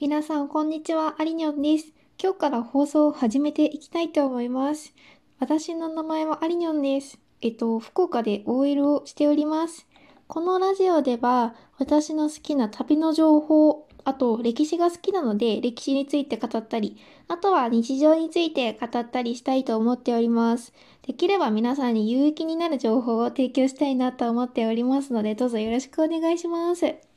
皆さん、こんにちは。アリニョンです。今日から放送を始めていきたいと思います。私の名前はアリニョンです。えっと、福岡で OL をしております。このラジオでは、私の好きな旅の情報、あと歴史が好きなので歴史について語ったり、あとは日常について語ったりしたいと思っております。できれば皆さんに有益になる情報を提供したいなと思っておりますので、どうぞよろしくお願いします。